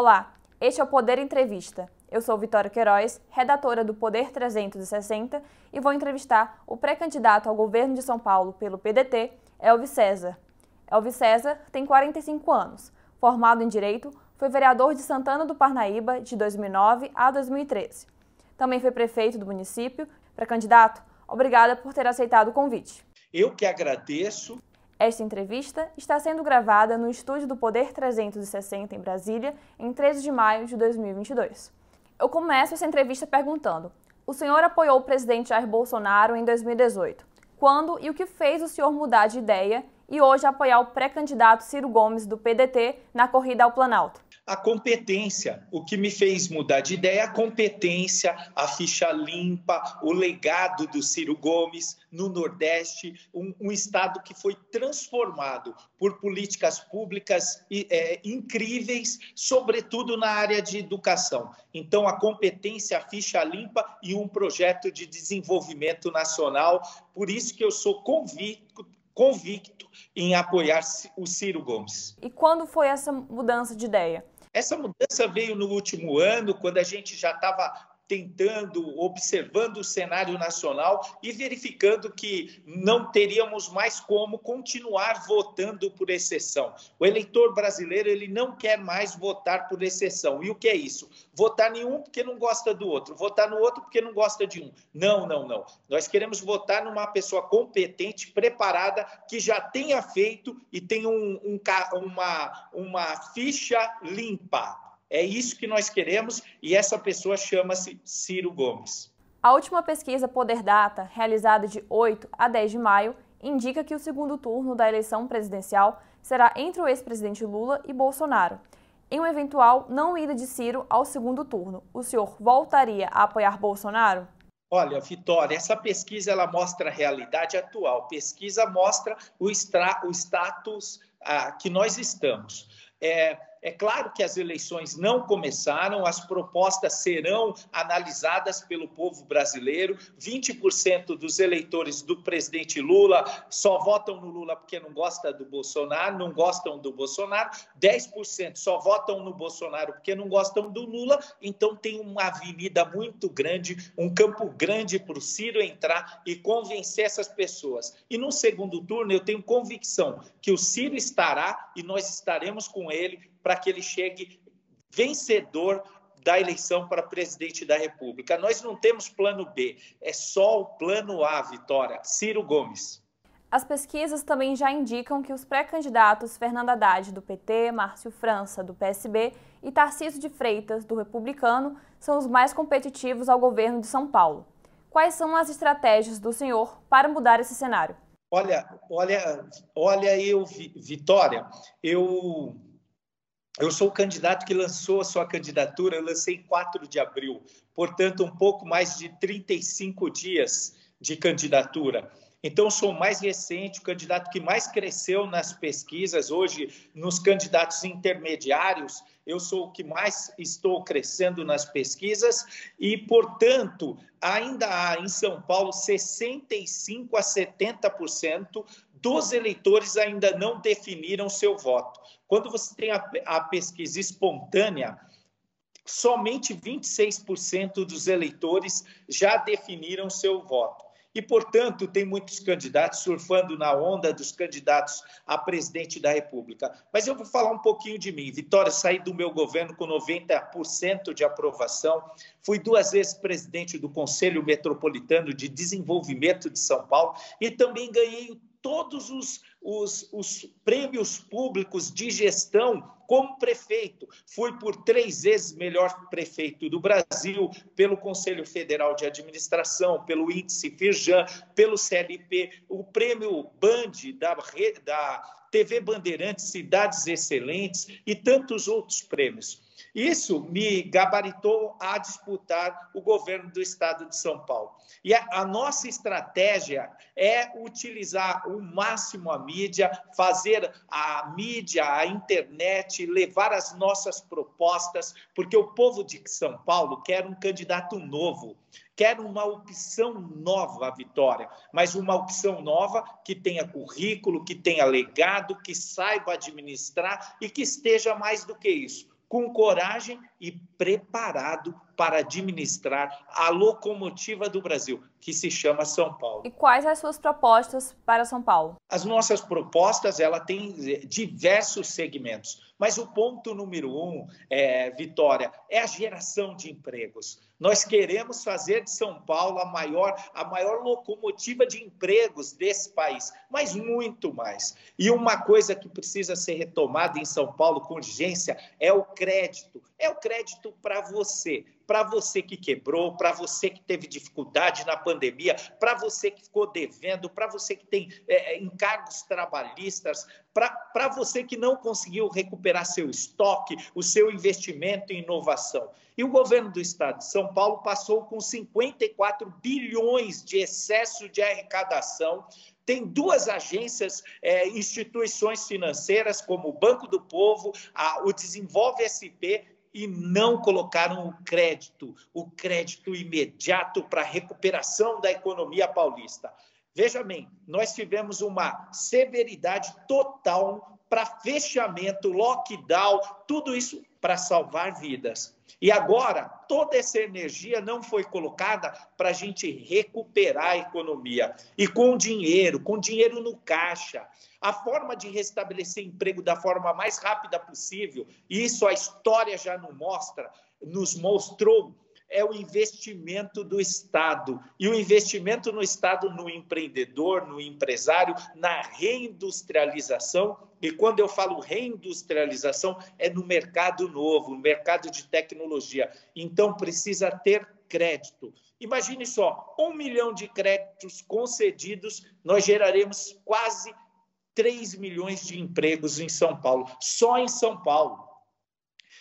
Olá, este é o Poder Entrevista. Eu sou Vitória Queiroz, redatora do Poder 360 e vou entrevistar o pré-candidato ao governo de São Paulo pelo PDT, Elvis César. Elvis César tem 45 anos. Formado em Direito, foi vereador de Santana do Parnaíba de 2009 a 2013. Também foi prefeito do município. Pré-candidato, obrigada por ter aceitado o convite. Eu que agradeço. Esta entrevista está sendo gravada no estúdio do Poder 360 em Brasília, em 13 de maio de 2022. Eu começo essa entrevista perguntando: o senhor apoiou o presidente Jair Bolsonaro em 2018. Quando e o que fez o senhor mudar de ideia e hoje apoiar o pré-candidato Ciro Gomes do PDT na corrida ao Planalto? a competência. O que me fez mudar de ideia a competência, a ficha limpa, o legado do Ciro Gomes no Nordeste, um, um estado que foi transformado por políticas públicas é, incríveis, sobretudo na área de educação. Então, a competência, a ficha limpa e um projeto de desenvolvimento nacional. Por isso que eu sou convicto, convicto em apoiar o Ciro Gomes. E quando foi essa mudança de ideia? Essa mudança veio no último ano, quando a gente já estava tentando, observando o cenário nacional e verificando que não teríamos mais como continuar votando por exceção. O eleitor brasileiro ele não quer mais votar por exceção. E o que é isso? Votar em um porque não gosta do outro, votar no outro porque não gosta de um. Não, não, não. Nós queremos votar numa pessoa competente, preparada, que já tenha feito e tenha um, um, uma, uma ficha limpa é isso que nós queremos e essa pessoa chama-se Ciro Gomes. A última pesquisa Poder Data, realizada de 8 a 10 de maio, indica que o segundo turno da eleição presidencial será entre o ex-presidente Lula e Bolsonaro. Em uma eventual não ida de Ciro ao segundo turno, o senhor voltaria a apoiar Bolsonaro? Olha, Vitória, essa pesquisa ela mostra a realidade atual. Pesquisa mostra o, extra, o status ah, que nós estamos. É, é claro que as eleições não começaram, as propostas serão analisadas pelo povo brasileiro. 20% dos eleitores do presidente Lula só votam no Lula porque não gostam do Bolsonaro, não gostam do Bolsonaro. 10% só votam no Bolsonaro porque não gostam do Lula. Então tem uma avenida muito grande, um campo grande para o Ciro entrar e convencer essas pessoas. E no segundo turno eu tenho convicção que o Ciro estará e nós estaremos com ele para que ele chegue vencedor da eleição para presidente da República. Nós não temos plano B, é só o plano A, Vitória. Ciro Gomes. As pesquisas também já indicam que os pré-candidatos Fernando Haddad, do PT, Márcio França, do PSB e Tarcísio de Freitas, do Republicano, são os mais competitivos ao governo de São Paulo. Quais são as estratégias do senhor para mudar esse cenário? Olha, olha, olha eu, Vitória, eu eu sou o candidato que lançou a sua candidatura, eu lancei em 4 de abril, portanto, um pouco mais de 35 dias de candidatura. Então, sou o mais recente, o candidato que mais cresceu nas pesquisas. Hoje, nos candidatos intermediários, eu sou o que mais estou crescendo nas pesquisas e, portanto, ainda há em São Paulo 65 a 70% dos eleitores ainda não definiram seu voto. Quando você tem a, a pesquisa espontânea, somente 26% dos eleitores já definiram seu voto. E, portanto, tem muitos candidatos surfando na onda dos candidatos a presidente da República. Mas eu vou falar um pouquinho de mim. Vitória, saí do meu governo com 90% de aprovação. Fui duas vezes presidente do Conselho Metropolitano de Desenvolvimento de São Paulo e também ganhei todos os, os, os, prêmios públicos de gestão como prefeito. Fui por três vezes melhor prefeito do Brasil, pelo Conselho Federal de Administração, pelo Índice Firjan, pelo CLP, o prêmio Band da, da TV Bandeirantes Cidades Excelentes e tantos outros prêmios. Isso me gabaritou a disputar o governo do estado de São Paulo. E a, nossa estratégia é utilizar o máximo a mídia, fazer a mídia, a internet, levar as nossas propostas, porque o povo de São Paulo quer um candidato novo, quer uma opção nova, Vitória, mas uma opção nova que tenha currículo, que tenha legado, que saiba administrar e que esteja mais do que isso com coragem e preparado para administrar a locomotiva do Brasil, que se chama São Paulo. E quais as suas propostas para São Paulo? As nossas propostas, ela tem diversos segmentos, mas o ponto número um, é, Vitória, é a geração de empregos. Nós queremos fazer de São Paulo a maior, a maior locomotiva de empregos desse país, mas muito mais. E uma coisa que precisa ser retomada em São Paulo com urgência é o crédito. É o crédito para você, para você que quebrou, para você que teve dificuldade na pandemia, para você que ficou devendo, para você que tem é, é encargos trabalhistas, para você que não conseguiu recuperar seu estoque, o seu investimento em inovação. E o governo do estado de São Paulo passou com 54 bilhões de excesso de arrecadação tem duas agências, é, instituições financeiras, como o Banco do Povo, a, o Desenvolve SP, e não colocaram o crédito, o crédito imediato para a recuperação da economia paulista. Veja bem, nós tivemos uma severidade total para fechamento, lockdown, tudo isso para salvar vidas. E agora, toda essa energia não foi colocada para a gente recuperar a economia. E com dinheiro, com dinheiro no caixa. A forma de restabelecer emprego da forma mais rápida possível, e isso a história já nos mostra, nos mostrou é o investimento do Estado. E o investimento no Estado, no empreendedor, no empresário, na reindustrialização. E quando eu falo reindustrialização, é no mercado novo, no mercado de tecnologia. Então, precisa ter crédito. Imagine só, um milhão de créditos concedidos, nós geraremos quase 3 milhões de empregos em São Paulo, só em São Paulo.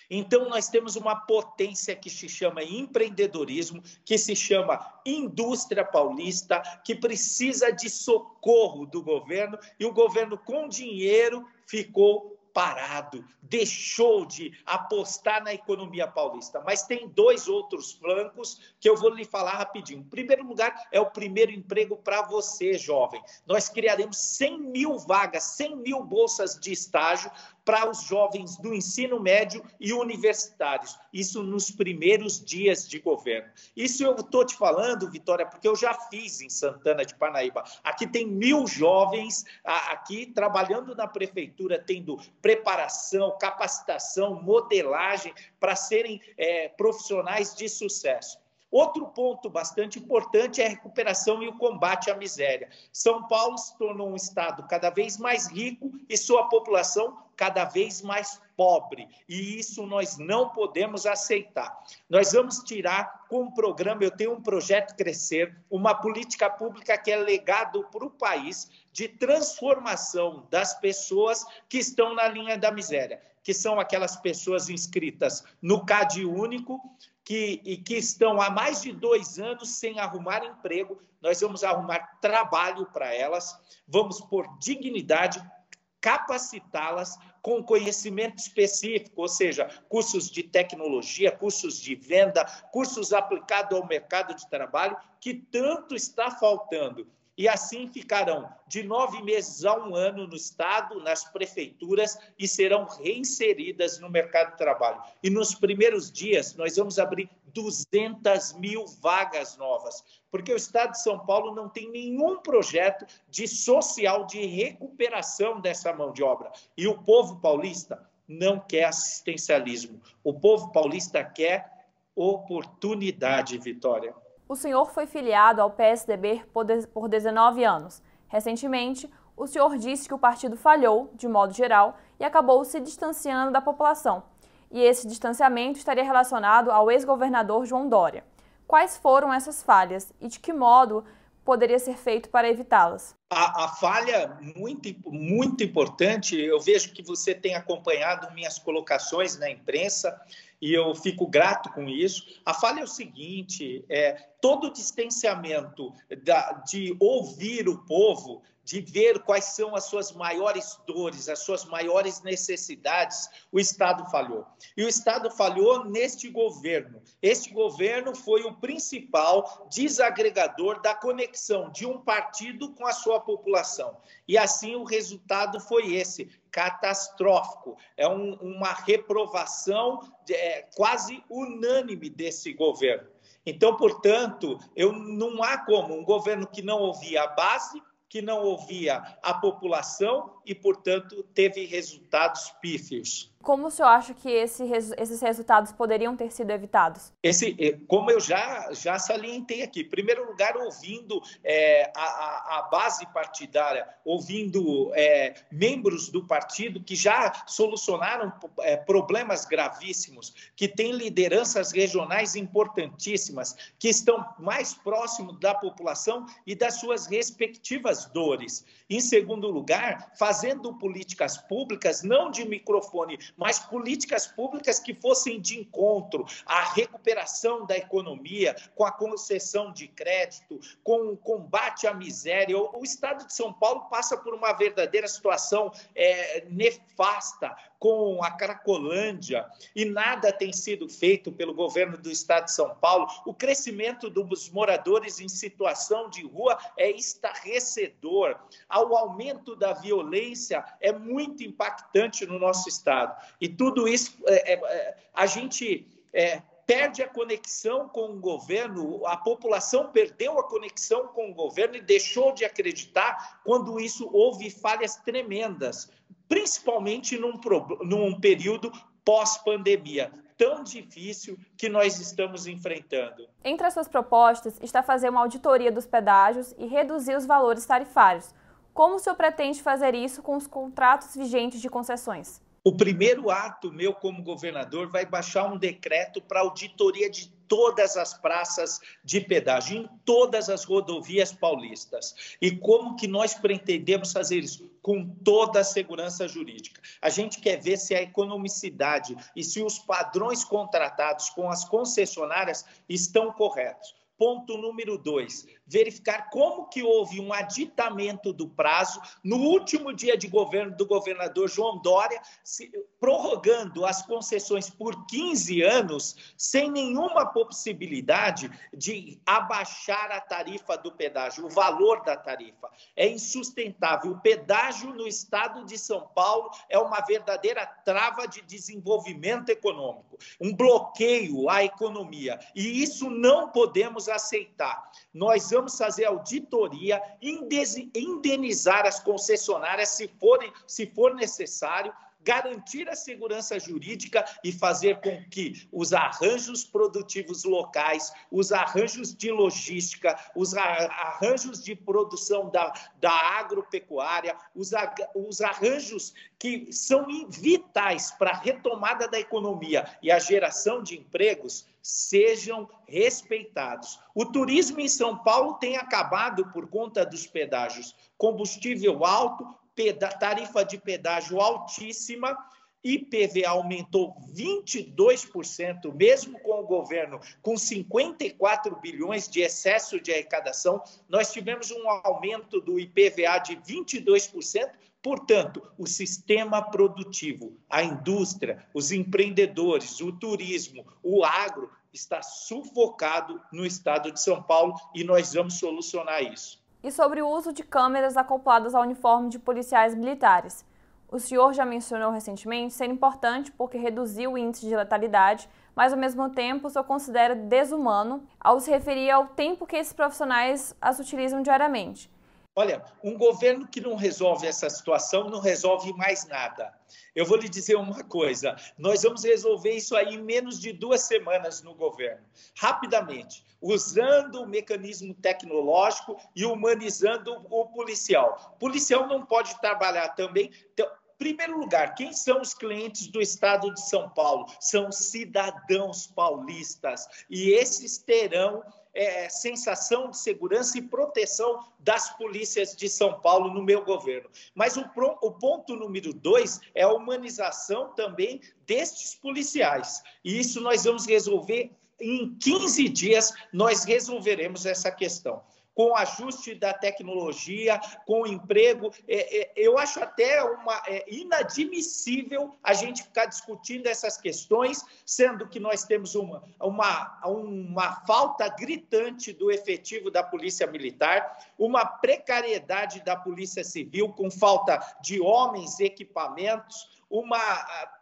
Então, nós temos uma potência que se chama empreendedorismo, que se chama indústria paulista, que precisa de socorro do governo, e o governo, com dinheiro, ficou parado, deixou de apostar na economia paulista. Mas tem dois outros flancos que eu vou lhe falar rapidinho. Em primeiro lugar, é o primeiro emprego para você, jovem. Nós criaremos 100 mil vagas, 100 mil bolsas de estágio para os jovens do ensino médio e universitários. Isso nos primeiros dias de governo. Isso eu estou te falando, Vitória, porque eu já fiz em Santana de Parnaíba. Aqui tem mil jovens aqui trabalhando na prefeitura, tendo preparação, capacitação, modelagem para serem é, profissionais de sucesso. Outro ponto bastante importante é a recuperação e o combate à miséria. São Paulo se tornou um estado cada vez mais rico e sua população cada vez mais pobre. E isso nós não podemos aceitar. Nós vamos tirar com um programa, eu tenho um projeto Crescer, uma política pública que é legado para o país de transformação das pessoas que estão na linha da miséria, que são aquelas pessoas inscritas no CAD único, que, e que estão há mais de dois anos sem arrumar emprego. Nós vamos arrumar trabalho para elas, vamos por dignidade, capacitá-las com conhecimento específico, ou seja, cursos de tecnologia, cursos de venda, cursos aplicados ao mercado de trabalho, que tanto está faltando e assim ficarão de nove meses a um ano no Estado, nas prefeituras e serão reinseridas no mercado de trabalho. E nos primeiros dias, nós vamos abrir 200 mil vagas novas, porque o Estado de São Paulo não tem nenhum projeto de social de recuperação dessa mão de obra. E o povo paulista não quer assistencialismo. O povo paulista quer oportunidade, Vitória. O senhor foi filiado ao PSDB por 19 anos. Recentemente, o senhor disse que o partido falhou, de modo geral, e acabou se distanciando da população. E esse distanciamento estaria relacionado ao ex-governador João Dória. Quais foram essas falhas e de que modo poderia ser feito para evitá-las? A, a, falha muito, muito importante, eu vejo que você tem acompanhado minhas colocações na imprensa e eu fico grato com isso. A falha é o seguinte: é, todo distanciamento da, de ouvir o povo, de ver quais são as suas maiores dores, as suas maiores necessidades, o Estado falhou. E o Estado falhou neste governo. Este governo foi o principal desagregador da conexão de um partido com a sua população. E assim o resultado foi esse, catastrófico. É um, uma reprovação é, quase unânime desse governo. Então, portanto, eu, não há como um governo que não ouvia a base, que não ouvia a população e, portanto, teve resultados pífios. Como o senhor acha que esse, esses resultados poderiam ter sido evitados? Esse, como eu já, já salientei aqui, em primeiro lugar, ouvindo é, a, a, base partidária, ouvindo é, membros do partido que já solucionaram é, problemas gravíssimos, que têm lideranças regionais importantíssimas, que estão mais próximos da população e das suas respectivas dores. Em segundo lugar, fazendo políticas públicas, não de microfone, mas políticas públicas que fossem de encontro à recuperação da economia, com a concessão de crédito, com o combate à miséria. O, Estado de São Paulo passa por uma verdadeira situação é, nefasta com a Cracolândia e nada tem sido feito pelo governo do Estado de São Paulo. O crescimento dos moradores em situação de rua é estarrecedor. O aumento da violência é muito impactante no nosso Estado. E tudo isso, é, é, é, a gente é, perde a conexão com o governo, a população perdeu a conexão com o governo e deixou de acreditar quando isso houve falhas tremendas, principalmente num, num período pós-pandemia tão difícil que nós estamos enfrentando. Entre as suas propostas está fazer uma auditoria dos pedágios e reduzir os valores tarifários. Como o senhor pretende fazer isso com os contratos vigentes de concessões? O primeiro ato meu como governador vai baixar um decreto para auditoria de todas as praças de pedágio, em todas as rodovias paulistas. E como que nós pretendemos fazer isso? Com toda a segurança jurídica. A gente quer ver se a economicidade e se os padrões contratados com as concessionárias estão corretos. Ponto número dois, verificar como que houve um aditamento do prazo no último dia de governo do governador João Dória, se, prorrogando as concessões por 15 anos, sem nenhuma possibilidade de abaixar a tarifa do pedágio, o valor da tarifa. É insustentável. O pedágio no estado de São Paulo é uma verdadeira trava de desenvolvimento econômico, um bloqueio à economia. E isso não podemos aceitar. Nós vamos fazer auditoria, indenizar as concessionárias se, forem, se for necessário, garantir a segurança jurídica e fazer com que os arranjos produtivos locais, os arranjos de logística, os arranjos de produção da, da agropecuária, os, os arranjos que são vitais para a retomada da economia e a geração de empregos sejam respeitados. O turismo em São Paulo tem acabado por conta dos pedágios. Combustível alto, tarifa de pedágio altíssima, IPVA aumentou 22%, mesmo com o governo com 54 bilhões de excesso de arrecadação, nós tivemos um aumento do IPVA de 22%. Portanto, o sistema produtivo, a indústria, os empreendedores, o turismo, o agro está sufocado no estado de São Paulo e nós vamos solucionar isso e sobre o uso de câmeras acopladas ao uniforme de policiais militares. O senhor já mencionou recentemente ser importante porque reduziu o índice de letalidade, mas ao mesmo tempo o senhor considera desumano ao se referir ao tempo que esses profissionais as utilizam diariamente. Olha, um governo que não resolve essa situação não resolve mais nada. Eu vou lhe dizer uma coisa: nós vamos resolver isso aí em menos de duas semanas no governo, rapidamente, usando o mecanismo tecnológico e humanizando o policial. O policial não pode trabalhar também. Então, primeiro lugar, quem são os clientes do estado de São Paulo? São cidadãos paulistas e esses terão é, sensação de segurança e proteção das polícias de São Paulo no meu governo. Mas o, o ponto número dois é a humanização também destes policiais. E isso nós vamos resolver em 15 dias nós resolveremos essa questão com ajuste da tecnologia, com emprego. É, é, eu acho até uma, é, inadmissível a gente ficar discutindo essas questões, sendo que nós temos uma, uma, uma falta gritante do efetivo da Polícia Militar, uma precariedade da Polícia Civil, com falta de homens, equipamentos uma,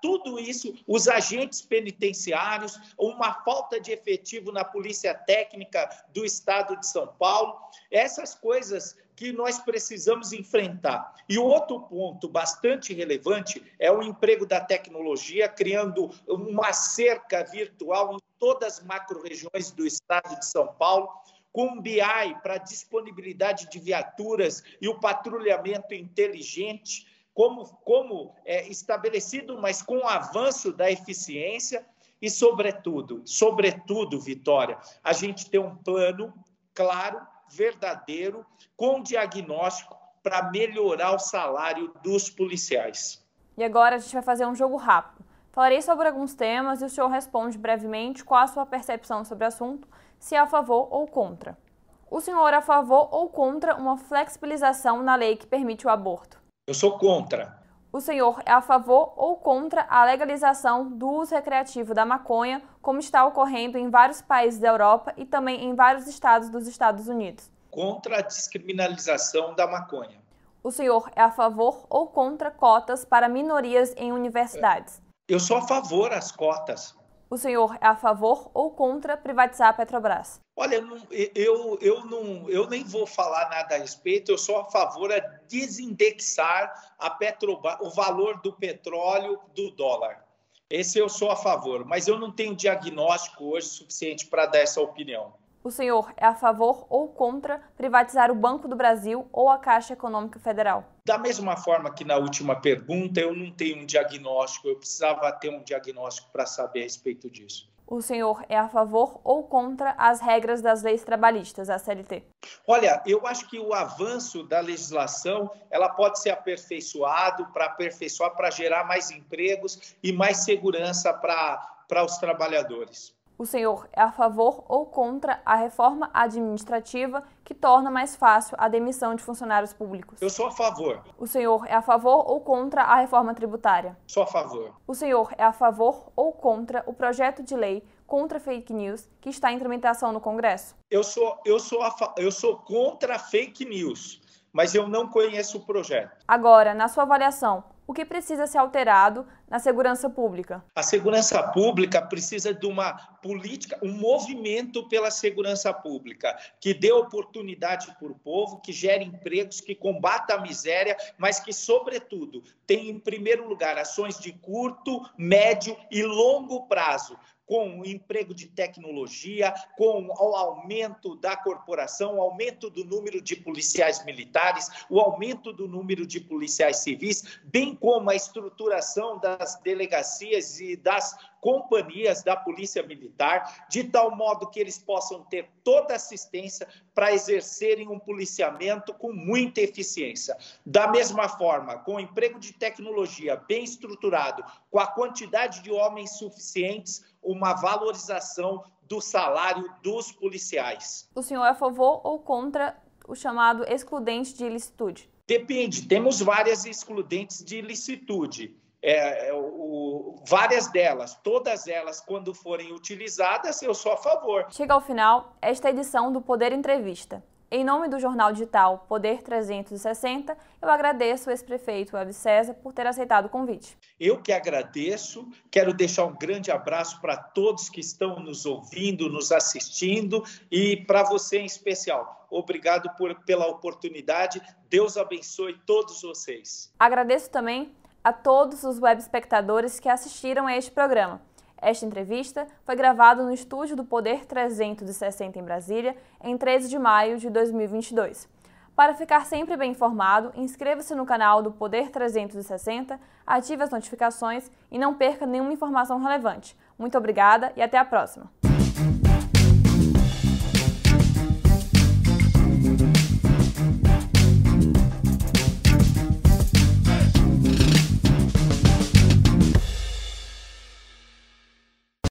tudo isso, os agentes penitenciários, uma falta de efetivo na Polícia Técnica do Estado de São Paulo, essas coisas que nós precisamos enfrentar. E outro ponto bastante relevante é o emprego da tecnologia, criando uma cerca virtual em todas as macro-regiões do Estado de São Paulo, com BI para disponibilidade de viaturas e o patrulhamento inteligente, como, como é, estabelecido, mas com o avanço da eficiência e, sobretudo, sobretudo, Vitória, a gente tem um plano claro, verdadeiro, com diagnóstico para melhorar o salário dos policiais. E agora a gente vai fazer um jogo rápido. Falarei sobre alguns temas e o senhor responde brevemente qual a sua percepção sobre o assunto, se é a favor ou contra. O senhor é a favor ou contra uma flexibilização na lei que permite o aborto? Eu sou contra. O senhor é a favor ou contra a legalização do uso recreativo da maconha, como está ocorrendo em vários países da Europa e também em vários estados dos Estados Unidos? Contra a descriminalização da maconha. O senhor é a favor ou contra cotas para minorias em universidades? Eu sou a favor das cotas. O senhor é a favor ou contra privatizar a Petrobras? Olha, eu, eu, não, eu nem vou falar nada a respeito, eu sou a favor de desindexar a Petrobras, o valor do petróleo do dólar. Esse eu sou a favor, mas eu não tenho diagnóstico hoje suficiente para dar essa opinião. O senhor é a favor ou contra privatizar o Banco do Brasil ou a Caixa Econômica Federal? Da mesma forma que na última pergunta, eu não tenho um diagnóstico, eu precisava ter um diagnóstico para saber a respeito disso. O senhor é a favor ou contra as regras das leis trabalhistas, a CLT? Olha, eu acho que o avanço da legislação ela pode ser aperfeiçoado para aperfeiçoar, para gerar mais empregos e mais segurança para os trabalhadores. O senhor é a favor ou contra a reforma administrativa que torna mais fácil a demissão de funcionários públicos? Eu sou a favor. O senhor é a favor ou contra a reforma tributária? Sou a favor. O senhor é a favor ou contra o projeto de lei contra fake news que está em tramitação no Congresso? Eu sou, eu sou, a, eu sou contra fake news, mas eu não conheço o projeto. Agora, na sua avaliação, o que precisa ser alterado na segurança pública? A segurança pública precisa de uma política, um movimento pela segurança pública, que dê oportunidade para o povo, que gere empregos, que combata a miséria, mas que, sobretudo, tenha, em primeiro lugar, ações de curto, médio e longo prazo com o emprego de tecnologia, com o aumento da corporação, o aumento do número de policiais militares, o aumento do número de policiais civis, bem como a estruturação das delegacias e das companhias da Polícia Militar, de tal modo que eles possam ter toda assistência para exercerem um policiamento com muita eficiência. Da mesma forma, com o emprego de tecnologia bem estruturado, com a quantidade de homens suficientes, uma valorização do salário dos policiais. O senhor é a favor ou contra o chamado excludente de ilicitude? Depende, temos várias excludentes de ilicitude é, é, o, várias delas, todas elas, quando forem utilizadas, eu sou a favor. Chega ao final esta edição do Poder Entrevista. Em nome do jornal digital Poder 360, eu agradeço o ex-prefeito Web César por ter aceitado o convite. Eu que agradeço, quero deixar um grande abraço para todos que estão nos ouvindo, nos assistindo e para você em especial. Obrigado por, pela oportunidade. Deus abençoe todos vocês. Agradeço também a todos os web espectadores que assistiram a este programa. Esta entrevista foi gravada no estúdio do Poder 360 em Brasília, em 13 de maio de 2022. Para ficar sempre bem informado, inscreva-se no canal do Poder 360, ative as notificações e não perca nenhuma informação relevante. Muito obrigada e até a próxima!